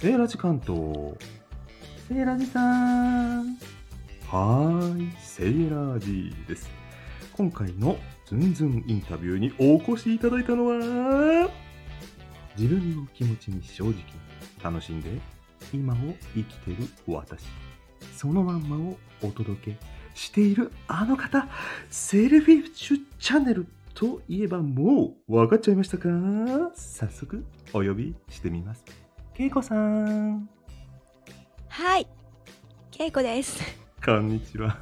セーラジ関東。セーラジさん。はーい、セーラジです。今回のズンズンインタビューにお越しいただいたのは、自分の気持ちに正直に楽しんで今を生きてる私。そのまんまをお届けしているあの方、セルフィッシュチャンネルといえばもう分かっちゃいましたか？早速お呼びしてみます。けいこさん、はい、けいこです。こんにちは。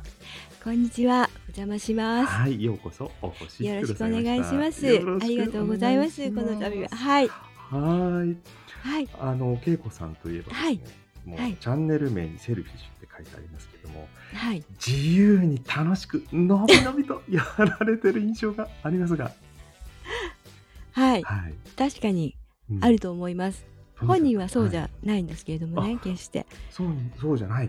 こんにちは、お邪魔します。はい、ようこそお越し。よろしくお願いします。ありがとうございます。この度は。はい、はい。はい、あの、けいこさんといえばはいもう、はいチャンネル名にセルフィッシュって書いてありますけども、はい。自由に楽しく、のびのびと やられてる印象がありますが、はい、はい。確かにうんあると思います。本人はそうじいゃないんですけれどもね、決して。そうそうじゃない。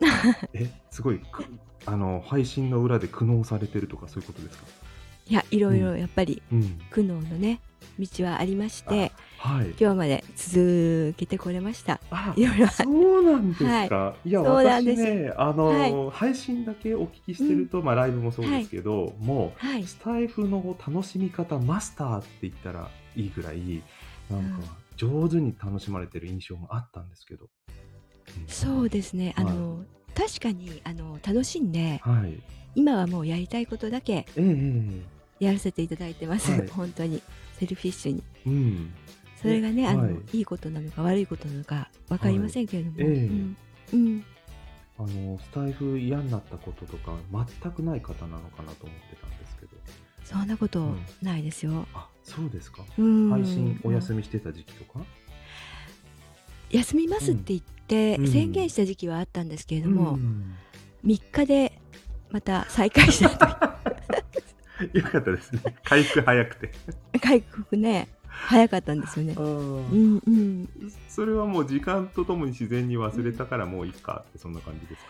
え、すごいくあの配信の裏で苦悩されてるとかそういうことですか？いや、いろいろやっぱりうん。苦悩のね、道はありまして、はい。今日まで続けてこれました。あいろいろあそうなんですか？い、や、そうな私んですね、あの、はい配信だけお聞きしてると、まあライブもそうですけど、もはい、うスタイフの楽しみ方マスターって言ったらいいぐらい、なんか上手に楽しまれてる印象があったんですけど。そうですね。あの、確かにあの楽しんで、うん。はい。今はもうやりたいことだけやらせていただいてます、はい。本当に。セルフィッシュに。えうん。それがね、あのはい。いいことなのか悪いことなのか分かりませんけれども、はい。ええ。うん。うん。あのスタイフ嫌になったこととか全くない方なのかなと思ってたんですけど。そんなことうん。ないですよ、あ、そうですか。うん。配信お休みしてた時期とか？休みますって言ってうん。宣言した時期はあったんですけれども、うん。3日でまた再開した よかったですね。回復早くて。と 回復ね早かったんですよね。あうんうん。それはもう時間とともに自然に忘れたからもういいかってそんな感じです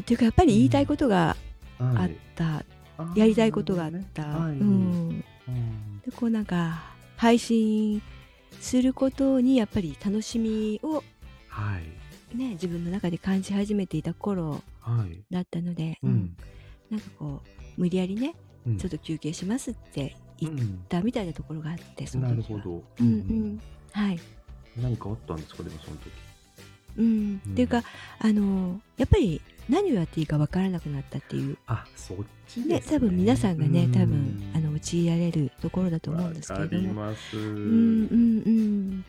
っていうかやっぱり言いたいことがあった、やりたいことがあった、はい。うん。うん。でこうなんか配信することにやっぱり楽しみをはい。ね自分の中で感じ始めていた頃はい。だったので、ううん。ん。なんかこう無理やりねうん。ちょっと休憩しますって言っうんたみたいなところがあってその時は。なるほど。うんうん。はい、何かあったんですかでもその時。うん。うん。っていうかあのやっぱり何をやっていいかわからなくなったっていうあ、そっちねですね。多分皆さんがねうん多分あの陥られるところだと思うんですけれどもます。うんうんうん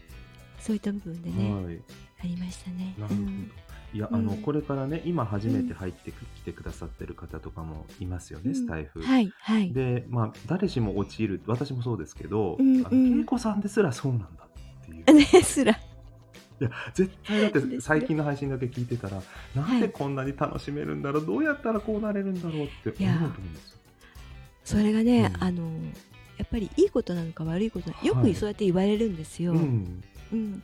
そういった部分でね、はい。ありましたね。なるほど。うんいや、うんあの、これからね、今初めて入ってく来てくださってる方とかもいますよね、うんスタイフ。はいはい。で、まあ、誰しも陥る、私もそうですけど、うんあうんの恵子さんですらそうなんだっていう。ねすら。いや、絶対だって最近の配信だけ聞いてたら、なんでこんなに楽しめるんだろう、どうやったらこうなれるんだろうって思うと思うんですよ。それがね、うんあのやっぱりいいことなのか悪いことなのかよはいくそうやって言われるんですよ。ううん。ん。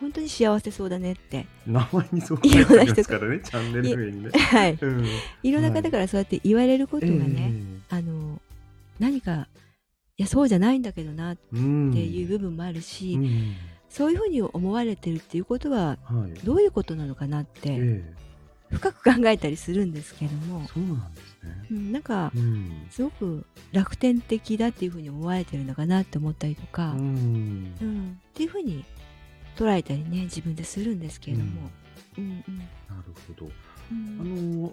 本当に幸せそうだねって。名前にそう書いてますからね、チャンネル名にね。はい。うん。いろんな方からそうやって言われることがね、えあの何かいやそうじゃないんだけどなっていう部分もあるし、うんそういうふうに思われてるっていうことははい。どういうことなのかなってえ深く考えたりするんですけども。え、そうなんですね。うん、なんかうん。すごく楽天的だっていうふうに思われてるのかなって思ったりとか、うん。うん。っていうふうに捉えたりね自分でするんですけれども、うん。うんなるほど。うあんの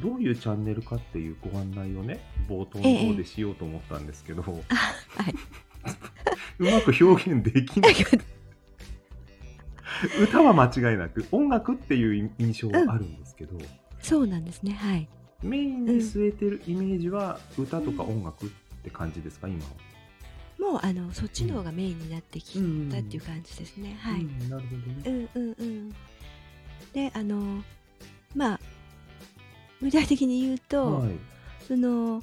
どういうチャンネルかっていうご案内をね冒頭の方でしようと思ったんですけど、はい、うまく表現できない 歌は間違いなく音楽っていう印象はあるんですけど、そうなんですねはいメインに据えてるイメージは歌とか音楽って感じですか今は？もうあのそっちの方がメインになってきたっていう感じですね、はい、うんなるほどね。うんうんうんであのまあ具体的に言うと、はい。その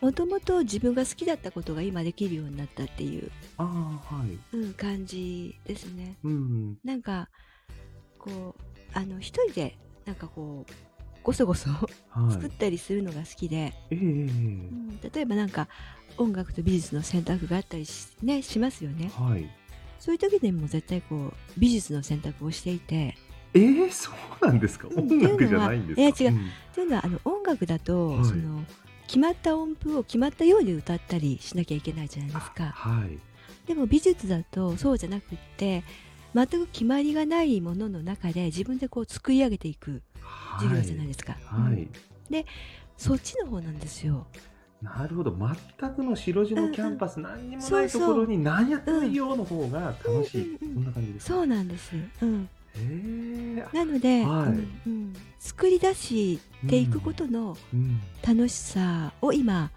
もともと自分が好きだったことが今できるようになったっていう、ああはい。うん、感じですねうん。なんかこうあの一人でなんかこうごそごそはい。作ったりするのが好きで、ええうん例えばなんか音楽と美術の選択があったりし,、ね、しますよね。はい。そういう時でも絶対こう美術の選択をしていてえー、そうなんですか？うん音楽じゃないんですか？っていうのはんというのはあの音楽だと、はいその決まった音符を決まったように歌ったりしなきゃいけないじゃないですか。はい。でも美術だとそうじゃなくって全く決まりがないものの中で自分でこう作り上げていく授業じゃないですか、うん。はい、そっちの方なんですよ。なるほど。全くの白地のキャンパス、何にもないところに何やってもいいよの方が楽しい、うんうんうん。そんな感じですか？そうなんです、うん、なので、はい。うんうん。作り出していくことのうん、楽しさを今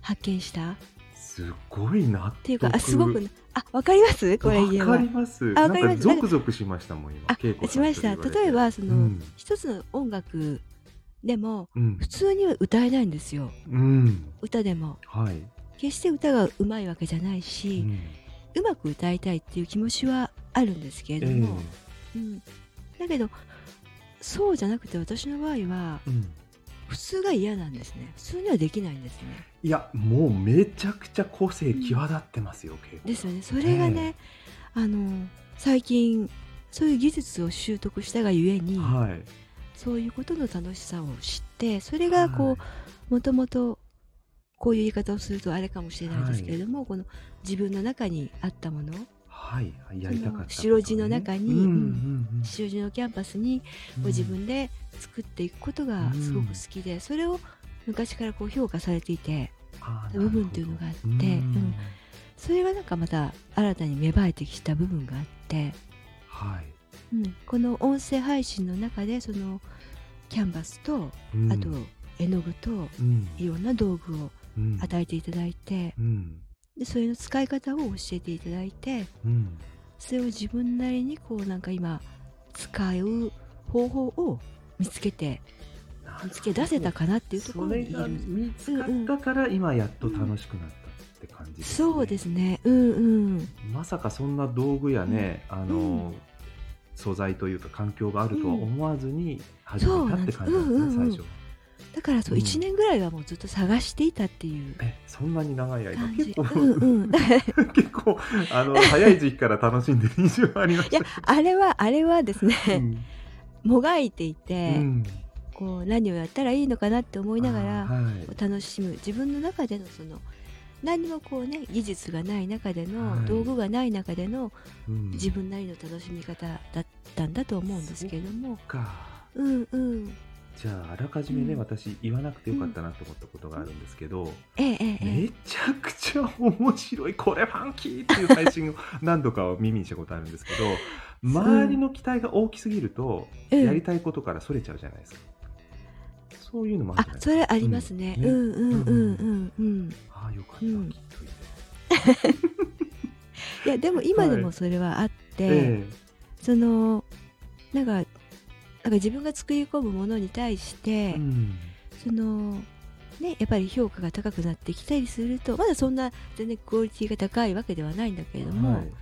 発見した。っすごい納得。ていうかあすごくあわかります？これ言えば。わかります。あわかります。なんかゾクゾクしましたもん今あしました。例えばその、うん。一つの音楽でもうん。普通には歌えないんですよ。うん。歌でも。はい、決して歌がうまいわけじゃないうし、ん。うまく歌いたいっていう気持ちはあるんですけれども、うん、だけどそうじゃなくて私の場合はえうん。普通が嫌なんですね。普通にはできないんですね。いやもうめちゃくちゃ個性際立ってますよ、恵子さんですよね。それがね、あの最近そういう技術を習得したがゆえに、はい。そういうことの楽しさを知ってそれがこうもともとこういう言い方をするとあれかもしれないですけれども、この自分の中にあったものはい、はい、やりたかったね、白地の中にうんうんうん。白地のキャンパスにこう自分で作っていくことがすごく好きで、それを昔からこう評価されていて部分っていうのがあってうん。それがなんかまた新たに芽生えてきた部分があって、はい、うん、この音声配信の中でそのキャンバスとうん。あと絵の具とうん。いろんな道具をうん。与えていただいてうんでそれの使い方を教えていただいてうん。それを自分なりにこうなんか今使う方法を見つけて見つけ出せたかなっていうところそれがにいる見つかったから今やっと楽しくなったって感じです、ね。そうですね。うんうん。まさかそんな道具やね、あの、うん。素材というか環境があるとは思わずに始めたって感じなんですね、そうなんです。うんうんうん。最初だからそううん。1年ぐらいはもうずっと探していたっていうえそんなに長い間？感じ。結構、うんうん。結構あの早い時期から楽しんでる印象がありましいやた。あれはあれはですね、うん。もがいていて、うん。こう何をやったらいいのかなって思いながら、あーはい。楽しむ。自分の中でのその何もこうね技術がない中での、はい。道具がない中でのうん。自分なりの楽しみ方だったんだと思うんですけれども。か。うんうんじゃああらかじめね、うん。私言わなくてよかったなと思ったことがあるんですけど、えええええめちゃくちゃ面白い。これファンキーっていう配信を何度かは耳にしたことあるんですけど 周りの期待が大きすぎると、えやりたいことからそれちゃうじゃないですか。そういうのもあそれありますね、うん。うんうんうんうんうん。ああよかった、うん聞いといていやでも今でもそれはあって、え。そのなんかなんか自分が作り込むものに対して、えうんそのねやっぱり評価が高くなってきたりするとまだそんな全然クオリティが高いわけではないんだけれども、はい。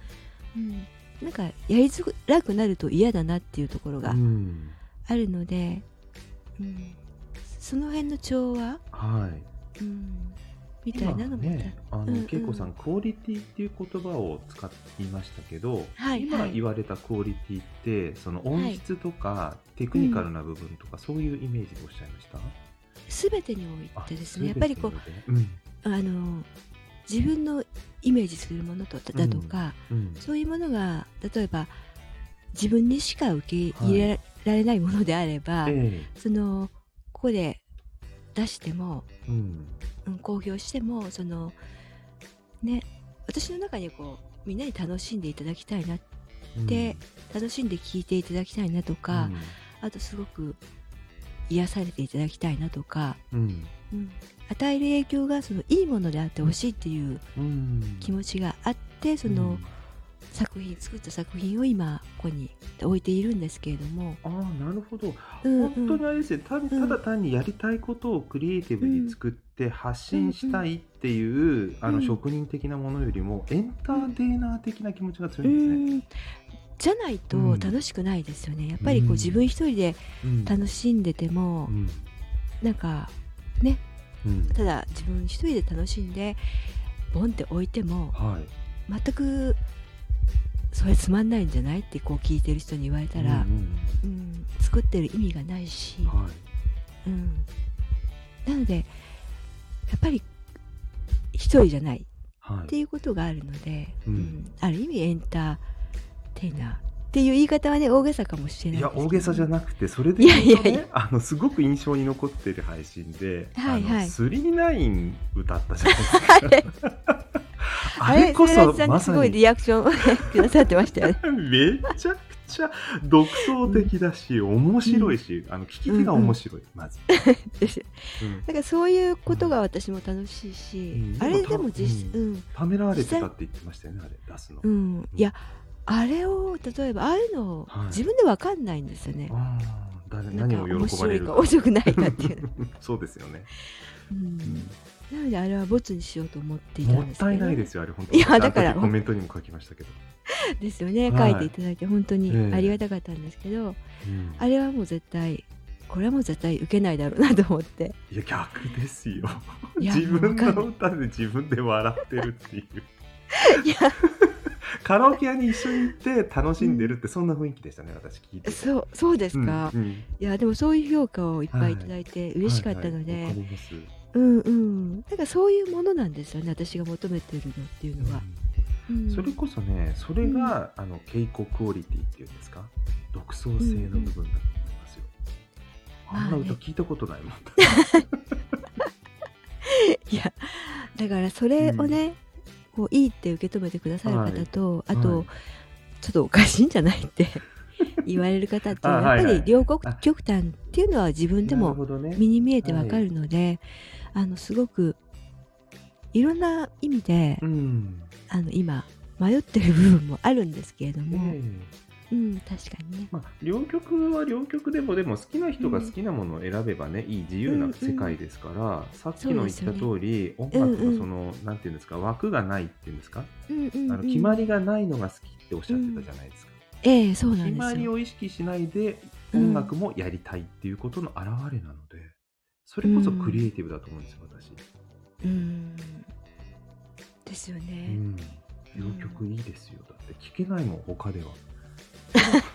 うん、なんかやりづらくなると嫌だなっていうところがうん。あるので、うん、その辺の調和、はい。うん、みたいなのも、今ねあの、うんうん。さんクオリティっていう言葉を使いましたけど、はいはい。今言われたクオリティってその音質とか、テクニカルな部分とか、そういうイメージでおっしゃいました？全てにおいてですねやっぱりこうう、うん。あの自分のイメージするものとだとか、うん。そういうものが例えば自分にしか受け入れられないものであれば、え。そのここで出しても、えうん。うん、公表してもそのね私の中にこうみんなに楽しんでいただきたいなで楽しんで聴いていただきたいなとか、あとすごく癒されていただきたいなとか、うん。うん、与える影響がそのいいものであってほしいっていううん。気持ちがあってその、作品作った作品を今ここに置いているんですけれども、ああなるほど、うんうん。本当にあれですねたん。ただ単にやりたいことをクリエイティブに作って発信したいっていう、あのうん。職人的なものよりもエンターテイナー的な気持ちが強ういんですね。ん。じゃないとうん。楽しくないですよね。やっぱりこうん。う自分一人でうん。楽しんでても、うん。なんかね。うん。ただ自分一人で楽しんでボンって置いてもはい。全くそれつまんないんじゃない？ってこう聞いてる人に言われたら、うんうん作ってる意味がないし、うんはい。うん、なのでやっぱり一人じゃない。はい。っていうことがあるので、うん。うん。ある意味エンターテイナーっていう言い方はね大げさかもしれないいや大げさじゃなくてそれでねいやいや。あのすごく印象に残ってる配信で「はいはい。スリーナイン歌ったじゃないですか。あれこそそれさんがすごいリアクションを ねくださってましたよね。めちゃくちゃ独創的だし、面白いし、あの聞き手が面白い、まず。ですうん。だからそういうことが私も楽しいし、うん。あれでも実、ううん。ためらわれてたって言ってましたよね、あれ出すの。うん、いやあれを例えばああいうのをはい。自分でわかんないんですよね。ああ誰なんか何を喜ばれる面白いか面白くないかっていうの、そうですよね、うん。うんなのであれはボツにしようと思っていたもっんですけど。たいないですよ、あれ、本当。いやだから。あの時コメントにも書きましたけど。ですよね、はい。書いていただいて本当にええ。ありがたかったんですけど、うん。あれはもう絶対これはもう絶対受けないだろうなと思って。いや、逆ですよ。いや自分かの歌で自分で笑ってるっていう。いや。カラオケ屋に一緒に行って楽しんでるって、そんな雰囲気でしたね、私聞いてて。そうそうですか、うんうん。いやでもそういう評価をいっぱいいただいて嬉しかったので、はいはい。わかりますうんうん。だからそういうものなんですよね私が求めてるのっていうのは、うん。それこそね、それが、あの稽古クオリティっていうんですか、独創性の部分だと思いますよ。あんな歌聞いたことないもん。いやだからそれをね、こういいって受け止めてくださる方と、あと、はい。ちょっとおかしいんじゃないって 言われる方ってやっぱり両極端っていうのは自分でも。身に見えてわかるので、あのすごくいろんな意味で、うん。あの今迷ってる部分もあるんですけれども、ええ。うん確かにね。まあ、両曲は両曲でもでも好きな人が好きなものを選べばね、いい自由な世界ですから、さっきの言った通り、音楽うんうん。のその、なんていうんですか枠がないっていうんですか、うんうんうん。あの決まりがないのが好きっておっしゃってたじゃないですか、ええそうなん決ですよ。まりを意識しないでうん。音楽もやりたいっていうことの表れなので、それこそクリエイティブだと思うんですよ私、うん。ですようね、ん、両曲いいですよ。だって聴けないもん他では。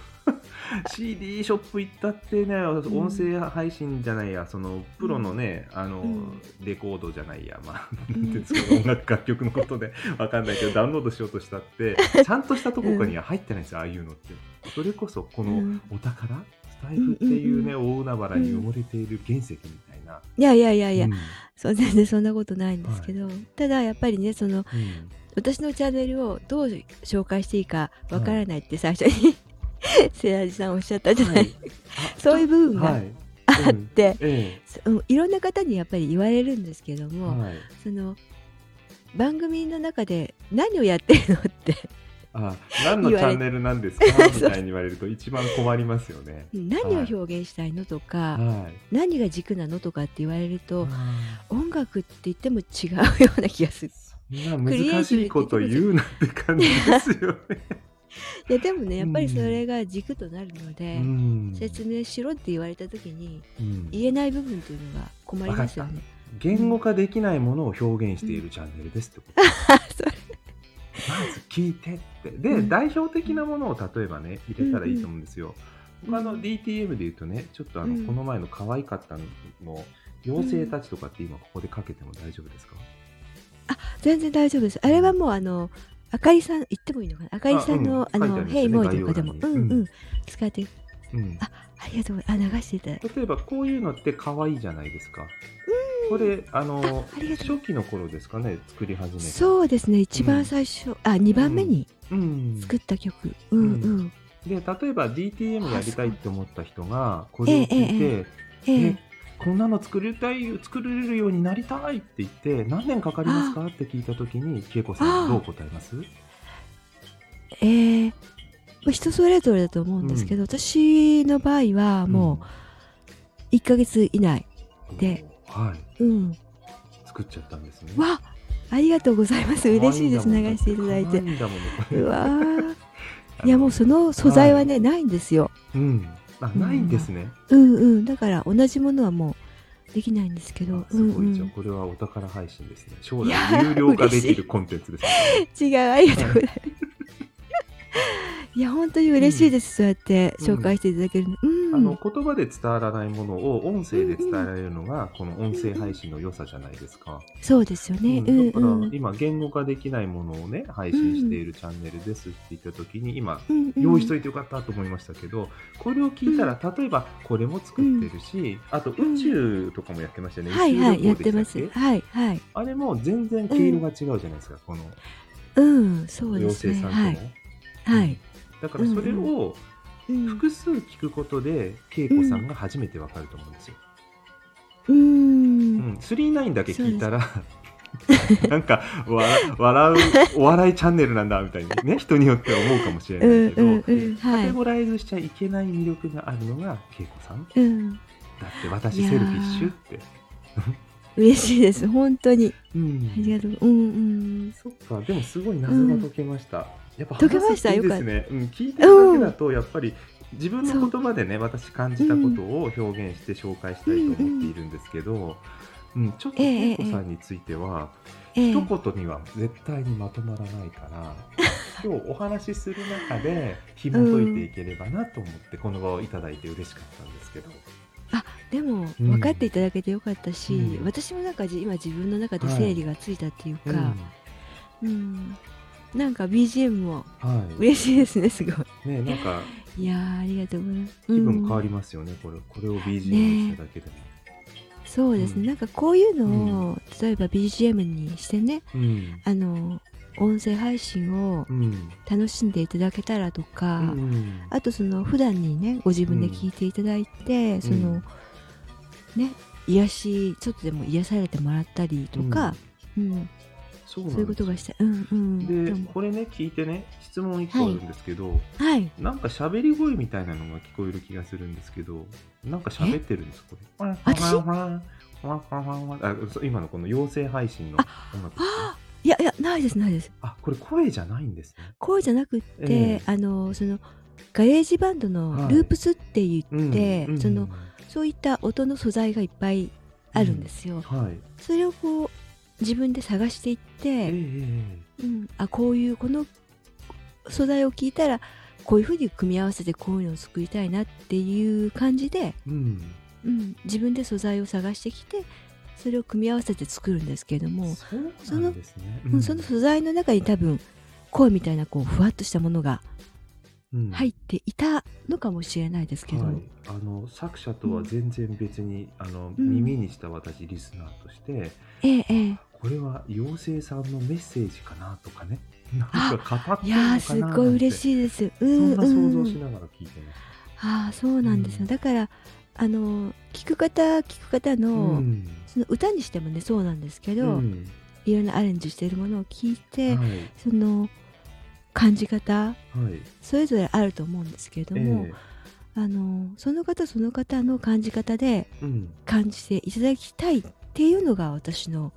CD ショップ行ったってね、音声配信じゃないや、そのプロのね、あの、うん。レコードじゃないや、まあ、うなんんていうんですか、音楽、楽曲のことで。わかんないけど、ダウンロードしようとしたって、ちゃんとしたところには入ってないんですよ、ああいうのって。それこそ、このうん。お宝、スタイフっていうね、うん大海原に埋もれている原石みたいな。いやいやいやいや、うん。そう全然そんなことないんですけど、ただやっぱりねそのうん。私のチャンネルをどう紹介していいかわからないって最初に、セラジさんおっしゃったじゃない、はい。そういう部分がはい。あって、えうんいろんな方にやっぱり言われるんですけどえも、はい。その番組の中で何をやってるのってあ何のチャンネルなんですか？みたいに言われると一番困りますよね。何を表現したいのとか、はい。何が軸なのとかって言われるとあ音楽って言っても違うような気がする。ーそんな難しいこと言うなって感じですよね。いや でもねやっぱりそれが軸となるので、うん説明しろって言われた時にうん言えない部分というのが困りますよね。言語化できないものを表現しているチャンネルですってこと。それまず聞いてって。で、うん。代表的なものを例えばね、入れたらいいと思うんですよ。うん他の DTM で言うとね、ちょっとあの、うん。この前の可愛かったの、妖精たちとかって今ここでかけても大丈夫ですか、全然大丈夫です。あれはもうあのあかりさん言ってもいいのかな？あかりさんのああ,、の「うんありますよねヘイモイ」とかでも、うんうん、使って。うん。あありがとうあ流していただいて。例えばこういうのって可愛いじゃないですか。これあの初期の頃ですかね作り始めた。そうですね。一番最初、あ2番目にうん。作った曲、うん、うん。で例えば DTM やりたいって思った人がこれを聞いて、えええこんなの作りたい作れるようになりたいって言って何年かかりますか？って聞いた時に恵子さんあどう答えます？えーまあ人それぞれだと思うんですけど、私の場合はもう1ヶ月以内うんではい。うん。作っちゃったんですね。わありがとうございます。嬉しいです。流していただいて。可愛んだもんこれうわー。いやもうその素材はね、ないんですよ。うん。あないんですね。うんうん。だから同じものはもうできないんですけど。あすごい、じゃあこれはお宝配信ですね。将来有料化できるコンテンツですね。違う。ありがとうございます いや本当に嬉しいです、そうやって紹介していただけるの。うん。あの言葉で伝わらないものを音声で伝えられるのが、この音声配信の良さじゃないですか。そうですよね。だから、うん。今言語化できないものをね配信しているチャンネルですって言った時に今用意しといてよかったと思いましたけど、これを聞いたら、例えばこれも作ってるし、あと宇宙とかもやってましたよね、はいはい、やってます。はいはい。あれも全然毛色が違うじゃないですか、このうん、そうで妖すね。精さんとも、はい。はい。だからそれをうん。複数聞くことで恵子さんが初めてわかると思うんですよ。う。うんん、39だけ聞いたら なんかわ笑うお笑いチャンネルなんだみたいにね 人によっては思うかもしれうなんいけど、うんうん。はい。カテゴライズしちゃいけない魅力があるのが恵子さんだうん。って私セルフィッシュって嬉しいです。本当に。うんありがとう。うんうん。そっかでもすごい謎が解けました、やっぱ話すっていいですね、うん、聞いてるだけだとやっぱり自分の言葉でね私感じたことを表現して紹介したいと思っているんですけど、うん、ちょっと恵子さんについては、ええ。一言には絶対にまとまらないから今日お話しする中で紐解いていければなと思ってこの場をいただいて嬉しかったんですけど、でもうん。分かっていただけてよかったし、うん。私もなんかじ今自分の中で整理がついたっていううんか、うんなんか BGM もはい。嬉しいですねすごい。ねなんかいやーありがとうございます。気分変わり、りますよね、これこれを BGM にしただけでも。そうですね、うんなんかこういうのを、例えば BGM にしてねうん。あの音声配信をうん。楽しんでいただけたらとか、うんあとその普段にねご自分で聞いていただいて、そのね癒しちょっとでも癒されてもらったりとか、うんそういうことがしたい。うんうん。でこれね聞いてね質問1個あるんですけど、はい。なんか喋り声みたいなのが聞こえる気がするんですけどなんか喋ってるんですこれ。私？今のこの妖精配信の音楽あいやいやないですないです。あこれ声じゃないんですね。声じゃなくって、ええ。あのそのGarageBand の Loops って言って、うんそのそういった音の素材がいっぱいあるんですよ。はい。それをこう自分で探していって、えええうん、あこういうこの素材を聞いたらこういうふうに組み合わせてこういうのを作りたいなっていう感じで、えうん。うん、自分で素材を探してきてそれを組み合わせて作るんですけれども、そうなんですね。うんその素材の中に多分声みたいなこうふわっとしたものがうん。入っていたのかもしれないですけど、はい、あの作者とは全然別に、あのうん。耳にした私リスナーとして、えええこれは妖精さんのメッセージかなとかね。なんか語ってるのかなやーす。っごい嬉いしいです。そうん。んな想像しうんながら聞いてましああそうなんですよ、うん。だからあの聞く方聞く方た、の,、うん。その歌にしてもねそうなんですけど、うん。いろんなアレンジしているものを聞いて、はい。その感じ方はい。それぞれあると思うんですけれども、えあのその方その方の感じ方で感じていただきたいっていうのが私の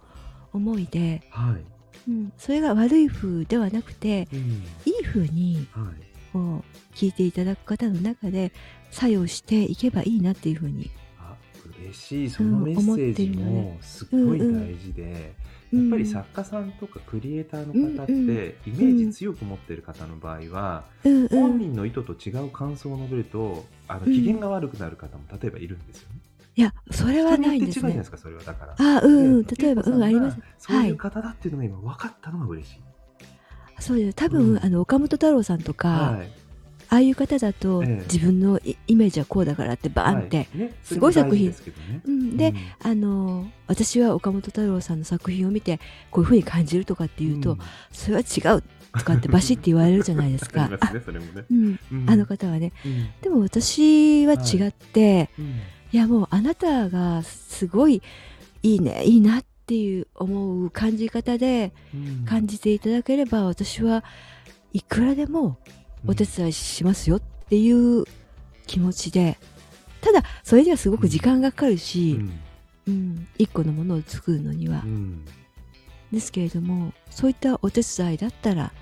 思いで、はい、うん、それが悪い風ではなくてうん。いい風にはい。こう聞いていただく方の中で作用していけばいいなっていう風に、あ嬉しい。そのメッセージもすっごい大事で、やっぱり作家さんとかクリエイターの方って、うんうん。イメージ強く持ってる方の場合は、うんうん、本人の意図と違う感想を述べるとあのうん機嫌が悪くなる方も例えばいるんですよね。いやそれはないんですね。人によって違うじゃないですかそれはだから。あうんうんで例えばうんんあります。そういう方だっていうのが今分かったのが嬉しい。そうです。多分、うん。あの岡本太郎さんとか、はい。ああいう方だと、ええ。自分のイイメージはこうだからってバーンって、はい。ねすごい作品。ですけどね。うん、で、あの私は岡本太郎さんの作品を見てこういうふうに感じるとかっていうと、ん。それは違うとかってバシッて言われるじゃないですあ かりますねそれもね。うん、うん。あの方はね。うん。でも私は違って、うんい、やもうあなたがすごいいいねいいなっていう思う感じ方でうん。感じていただければ私はいくらでもお手伝いしますよっていう気持ちでただそれにはすごく時間がかかるうし、ん。うん一個のものを作るのには、うん。ですけれどもそういったお手伝いだったら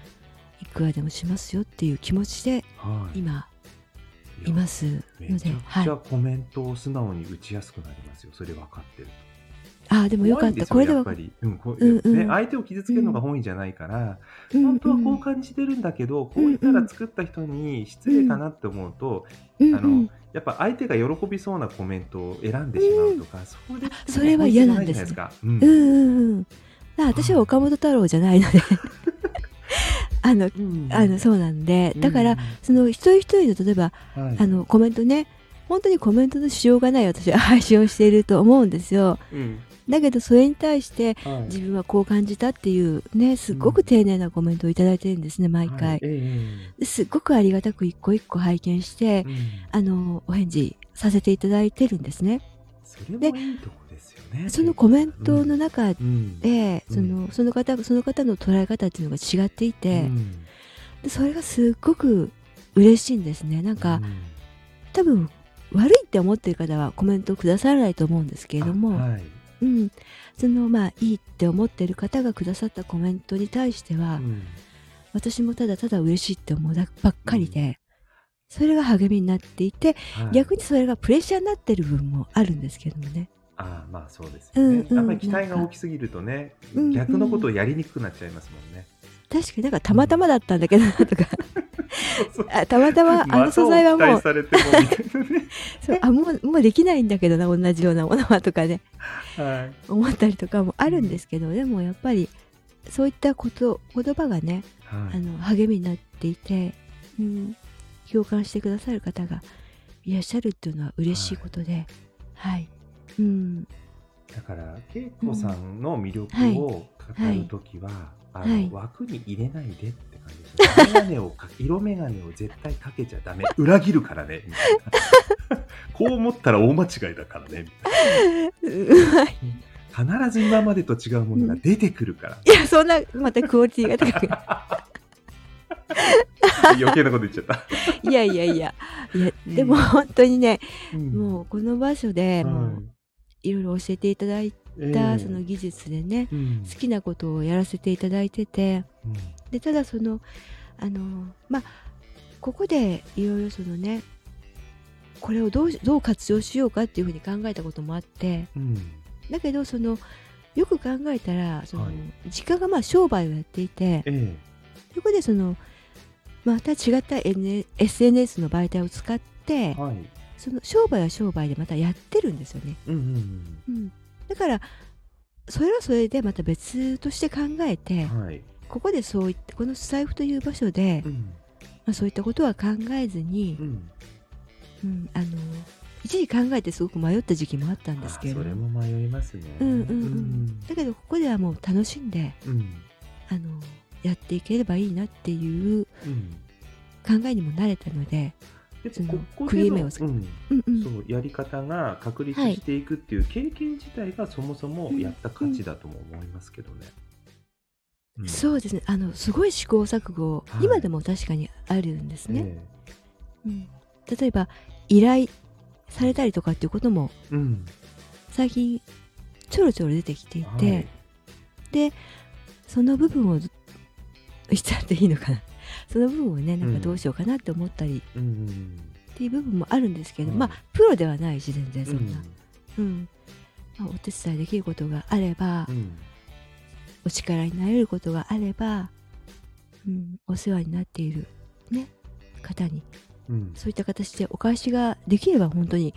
いくらでもしますよっていう気持ちではい。今やいますのではいちゃコメントを素直に打ちやすくなりますよ、それ分かってるああ、でもよかった。これではやっぱ、り、うんこううんうん。ね、相手を傷つけるのが本意じゃないから、うん本当はこう感じてるんだけど、こう言ったら作った人に失礼かなって思うと、うんあのやっぱ相手が喜びそうなコメントを選んでしまうとか、それそれは嫌なんです本意じゃないじゃないですか。うん。うんうん私は岡本太郎じゃないので、あの、うん。あの、そうなんで、だから、うんその一人一人の例えば、はい。あの、コメントね、本当にコメントのしようがない私は 配信をしていると思うんですよ。うん。だけどそれに対してはい。自分はこう感じたっていうね、すっごく丁寧なコメントをいただいてるんですね、毎はい。回。すっごくありがたく一個一個拝見してあの、お返事させていただいてるんですね。ね。そのコメントの中うんで、うんその、その方、その方の捉え方っていうのが違っていて、うんでそれがすっごく嬉しいんですね。なんか、多分、悪いって思ってる方はコメントをくださらないと思うんですけれども、あはいうん。その、まあ、いいって思ってる方がくださったコメントに対しては、うん私もただただ嬉しいって思うだばっかりで、それが励みになっていて、はい逆にそれがプレッシャーになってる部分もあるんですけどもね。ああまあそうですよね、うんうんやっぱり期待が大きすぎるとね、逆のことをやりにくくなっちゃいますもんね。確かに。なんかたまたまだったんだけどなとか、あたまたまあの素材はもう。も。そう。あもうもうできないんだけどな同じようなものはとかね。はい。思ったりとかもあるんですけど、でもやっぱりそういったこと言葉がねはい。あの励みになっていて、うん、共感してくださる方がいらっしゃるっていうのは嬉しいことで、はい、うん、だから恵子さんの魅力を語るときは、あはいの枠に入れないでって感じですね。メガネをか色眼鏡を絶対かけちゃダメ。裏切るからね。みたいなこう思ったら大間違いだからね。みたいうまいな必ず今までと違うものが出てくるから。いやそんなまたクオリティが高く 余計なこと言っちゃった。いやいやいやいやうんでも本当にね、うんもうこの場所でもうはいいろいろ教えていただいたえその技術でね、うん。好きなことをやらせていただいてて。うんでただそのあのまあここでいろいろそのねこれをどうしどう活用しようかっていうふうに考えたこともあって。うん。だけどそのよく考えたらその、はい。時間がまあ商売をやっていてえそこでそのまた違った N SNS の媒体を使ってえはい。その商売は商売でまたやってるんですよね、うんだからそれはそれでまた別として考えて、うん。はい。ここでそういったこのスタイフという場所で、うんまあ、そういったことは考えずにう、ん。うん、あの一時考えてすごく迷った時期もあったんですけれあそれどもも迷いますね。うんうんうんだけどここではもう楽しんであのやっていければいいなっていううん考えにもなれたので、でそのここでのり目をつけうん。うんうん、そうやり方が確立していくっていう経験自体がそもそもやった価値だとも思いますけどね。うん。そうですね。あのすごい試行錯誤、はい。今でも確かにあるんですね、えうん、例えば依頼されたりとかっていうこともえうん。最近ちょろちょろ出てきていて、はい。でその部分を 言っちゃっていいのかなその部分をねなんかどうしようかなって思ったり。っていう部分もあるんですけど、はいまあプロではないし全然そうんんな、うん。まあ、お手伝いできることがあれば、うん。お力になれることがあれば、うん、お世話になっている、ね、方に。うん。そういった形でお返しができれば本当に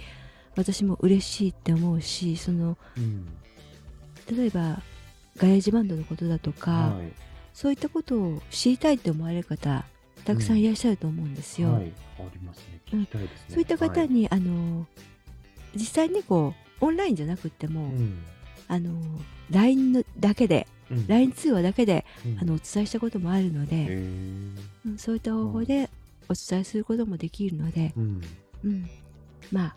私も嬉しいって思うしそのうん。例えばGarageBand のことだとか、はいそういったことを知りたいって思われる方たくさんいらっしゃると思うんですよ。はいありますね。聞きたいですね。そういった方に、あの実際にこうオンラインじゃなくっても、はいうん。あの LINE のだけでうん。LINE 通話だけでうん。あのお伝えしたこともあるので、うんそういった方法でお伝えすることもできるので、うん。うん、まあ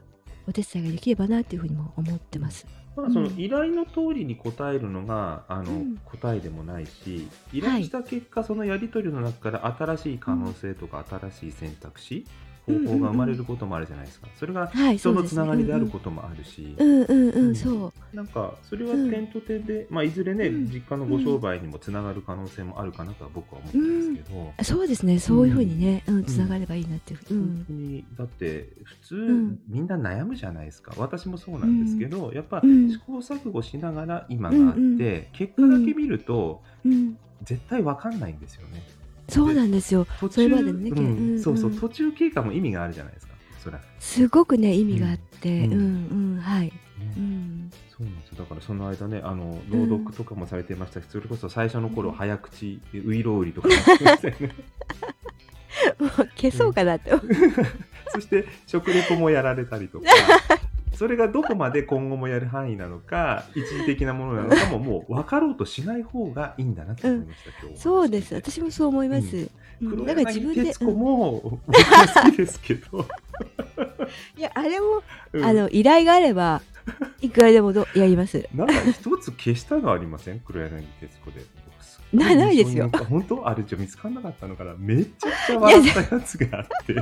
お手伝いができればなっていうふうにも思ってます。まあ、そのうん。依頼の通りに答えるのが、あのうん。答えでもないし依頼した結果、そのやり取りの中から新しい可能性とか新しい選択肢、方法が生まれることもあるじゃないですか。それがはい、人のつながりであることもあるし、うんうん。ううんん、そう。なんかそれは点と点で、まあ、いずれね、うん。実家のご商売にもつながる可能性もあるかなとは僕は思ってますけど、そうですね、そういうふうにね、うん、つながればいいなっていう。う本ん。当にだって普通、んみんな悩むじゃないですか。私もそうなんですけど、やっぱうん。試行錯誤しながら今があって、結果だけ見るとうん。絶対わかんないんですよね。そうなんですよ。途それまでねうんうんうん。そうそう途中経過も意味があるじゃないですかそら、すごくね、意味があって、うん。うん、うん、はい。ね。うん。そうなんですよ。だからその間ねあの朗読とかもされてましたし、それこそ最初の頃うん。早口ウイロウリとか。もう消そうかなって。そして食レポもやられたりとか それがどこまで今後もやる範囲なのか一時的なものなのかももう分かろうとしない方がいいんだなと思いました、今日そうです。私もそう思います。うん。黒柳徹子うん。も僕は好きですけど、いや、あれも、うん。あの、依頼があれば、いくらでもどやります。なんか一つ消したのありません？黒柳徹子で。なないですよ。本当あれじゃ見つかんなかったのかな？めちゃくちゃ笑ったやつがあって。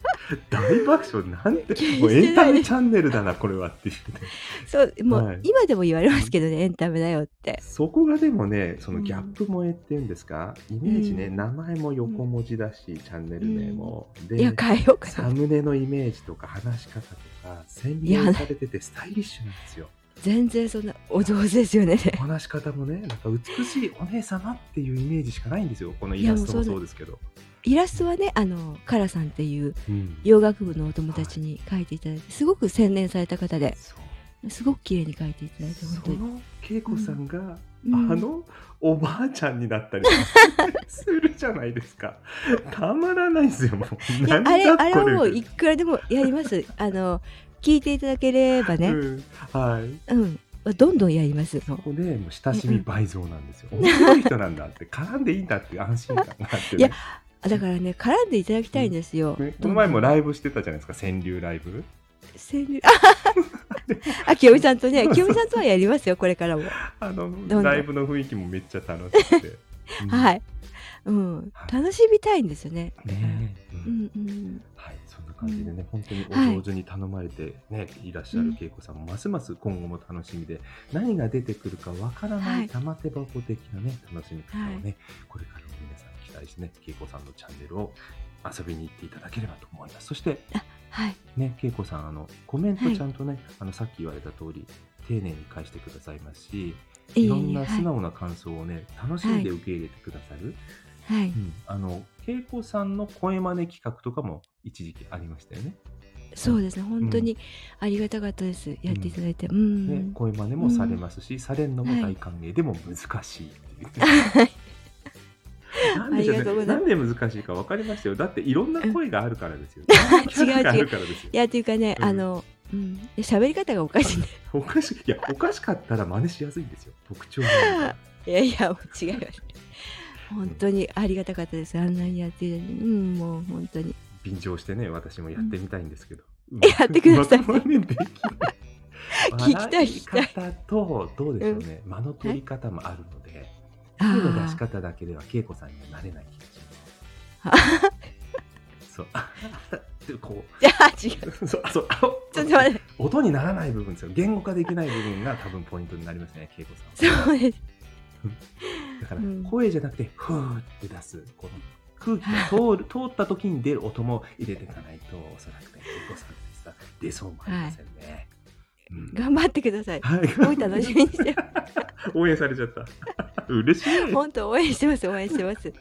大爆笑なんてもうエンタメチャンネルだなこれはっていうね。そう、もう、はい。今でも言われますけどね、エンタメだよって。そこがでもねそのギャップ萌えっていうんですか、イメージね、うん。名前も横文字だし、チャンネル名も、でいや、変えようかサな。ムネのイメージとか話し方とか洗練されててスタイリッシュなんですよ。全然そんな、お上手ですよね。お話し方もねなんか美しいお姉様っていうイメージしかないんですよ。このイラストもそうですけど、イラストはね、あの、カラさんっていううん。洋楽部のお友達に描いていただいて、すごく洗練された方で、すごく綺麗に描いていただいて、本当に。その恵子さんが、うん。あのおばあちゃんになったり するじゃないですか。たまらないですよもう。いや何あれ、だあれこはもういくらでもやります。あの、聞いていただければね、うん、はい。うん、どんどんやります。もそうこでもう親しみ倍増なんですよ、面白い人なんだって絡んでいいんだっていう安心感があって、ね、いやだからね、絡んでいただきたいんですよ。ねこの前もイライブしてたじゃないですか川柳ライブ？ブ。あ、清美さんとね、清美さんとはやりますよ、これからも。あのライブの雰囲気もめっちゃ楽しくて、うんはい。うん、はい。楽しみたいんですよね。ねえ。ううん。んうん。はい、そんな感じでね、本当におはい上手に頼まれて、ねい、らっしゃる恵子さんもますます今後も楽しみで何が出てくるかわからなはいい。玉手箱的なね楽しみ方をね、はい。これからも皆さん期待してね恵子さんのチャンネルを遊びに行っていただければと思いますそしてはい。ね恵子さんあのコメントちゃんとね、あのさっき言われた通り丁寧に返してくださいますしいろんな素直な感想をね、楽しんで受け入れてくださる、はい。うんあの恵子さんの声真似企画とかも一時期ありましたよね。そうですね、本当にありがたかったです。やっていただいて。うん。ね、声真似もされますし、されるのも大歓迎でも難しいっていうね、なんでしょうねなんで難しいか分かりましたよ。だっていろんな声があるからですよ、違うキャラがあるからですよ。いや、というかね、うん。あの、うん。喋り方がおかしいね。おかしい。いやおかしかったら真似しやすいんですよ。特徴が。いやいや、違います。本当にありがたかったです。あんなにやってい。うん、もう本当に。便乗してね私もやってみたいんですけど、やってください。まともにできない。聞きたい聞きたい。とどうでしょうね、間の取り方もあるので、あ声の出しー方だけでは恵子さんにはなれない気がしあます。そう。でこいや、違う。う。そう、そう。あ ちょっと待って。音にならない部分ですよ。言語化できない部分が多分ポイントになりますね、恵子さんは。そうです。だからうん声じゃなくて、ふーって出す、この空気が通る、通った時に出る音も入れていかないと、おそらくね、恵子さんってさ、出そうもありませんね。うん頑張ってください。はい。すごい楽しみにして。応援されちゃった。嬉しい。本当応援してます。応援してます。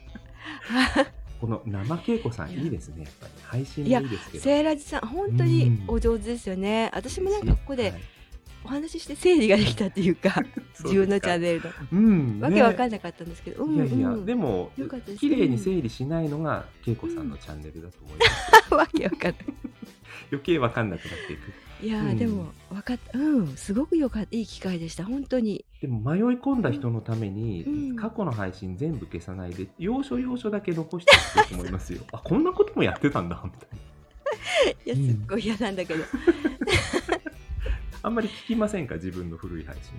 この生恵子さんいいですね、やっぱり。配信もいいですけど。セーラジさん、本当にお上手ですよね。私もなんかここではいお話しして整理ができたっていうか、自分のチャンネルの。うん、わけわかんんなかったんですけど、うんいやいや、うんでも綺麗に整理しないのが恵子さんのチャンネルだと思います。わけわかんない。余計わかんなくなっていく。いやー、うんでも分かった。うん、すごくよかった。いい機会でした。本当に。でも迷い込んだ人のために、うん過去の配信全部消さないで要所要所だけ残していくと思いますよ。あこんなこともやってたんだみたいな。いや、うんすっごい嫌なんだけど。いあんまり聞きませんか自分の古い配信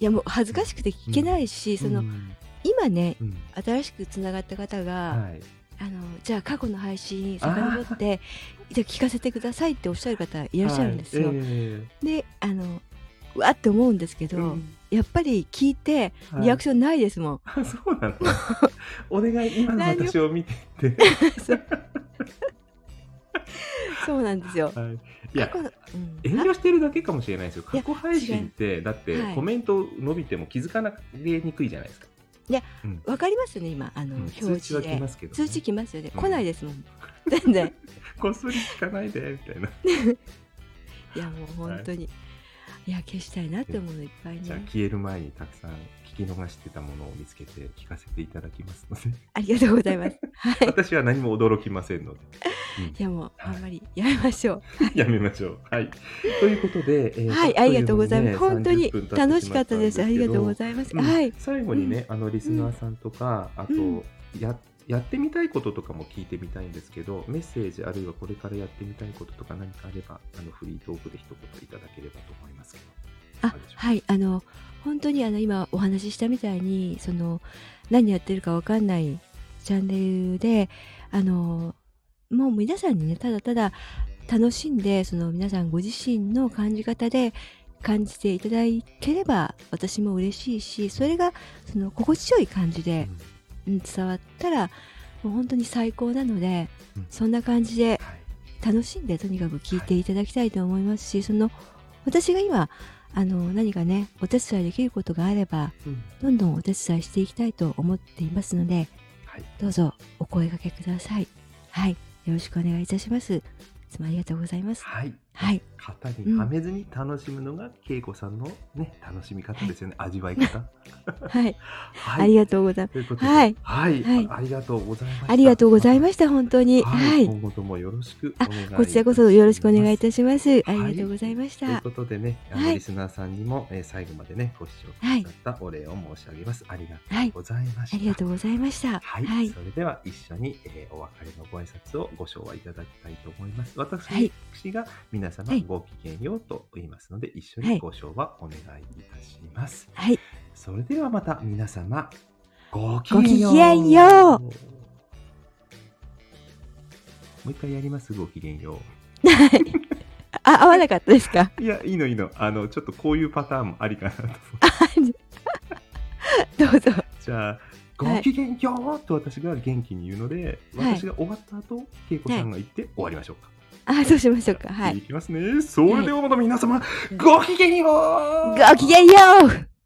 や、もう恥ずかしくて聞けないし、を。その、うん今ね、うん新しくつながった方が、はい。あのじゃあ過去の配信遡ってじゃあ聞かせてくださいっておっしゃる方いらっしゃるんですよ。はいえであのうわって思うんですけど、えうん。やっぱり聞いてはい。リアクションないですもん。あ そうなの？お願い今の私を見てって、そう。なんですよ。はい、いやうん。遠慮してるだけかもしれないですよ。過去配信ってだってはいコメント伸びても気づかなれにくいじゃないですか、わかりますよね今あの、うん。表通知は示で来ますけど、ね、通知来ますよね、うん。来ないですもん。全然。こっそり聞かないでみたいな、いやもう本当に、い、や消したいなって思うのいっぱいじゃあね消える前にたくさん聞き逃してたものを見つけて聞かせていただきますので。ありがとうございます。はい。私は何も驚きませんので、いやもうはい。あんまりやめましょう。やめましょう。はい。ということで、えーはいありがとうございます、本当に間にね30分経楽てしかったです。ありがとうございます、うん。はい。最後にね、あのリスナーさんとか、あと、うん。ややってみたいこととかも聞いてみたいんですけど、メッセージあるいはこれからやってみたいこととか何かあれば、あのフリートークで一言いただければと思いますけど。あはいあの本当にあの今お話ししたみたいにその何やってるかわかんないチャンネルであのもう皆さんにねただただ楽しんでその皆さんご自身の感じ方で感じていただければ私も嬉しいしそれがその心地よい感じで、うん伝わったらもう本当に最高なので、うん。そんな感じではい。楽しんでとにかく聞いていただきたいと思いますし、その私が今あの何かねお手伝いできることがあればうん。どんどんお手伝いしていきたいと思っていますのではい。どうぞお声掛けください。はい。よろしくお願いいたします。いつもありがとうございます。はい。はい。型にはめずに楽しむのが、恵子さんのね、楽しみ方ですよね。味わい方。はい、はい。ありがとうございます。はい。はい、はい。あありがとうございました。ありがとうございました本当に。は、はい。い、今後ともよろしくお願いいたします。こちらこそよろしくお願いいたします。ありがとうございました、ということでね、あのはい。リスナーさんにも、えー最後までね、ご視聴くださったお礼を申し上げます。ありがとうございました。ありがとうございました。はい、はい。それでは一緒に、えーお別れのご挨拶をご唱和いただきたいと思います。私,、はい。が皆様はいごきげんようと言いますので、一緒はいにご唱和お願いいたします。はいそれではまた皆様、ごきげんよう。ようもう一回やります、ごきげんよはい あ合わなかったですか？う。いや、いいのいいの。あの、ちょっとこういうパターンもありかなと思って。どうぞじゃあ、ごきげんようと私が元気に言うので、はい私が終わった後、恵子さんが言って終わりましょうか。あそうしましょうか。はい。いきますね。それではまた皆様、ごきげんよう。ごきげんよう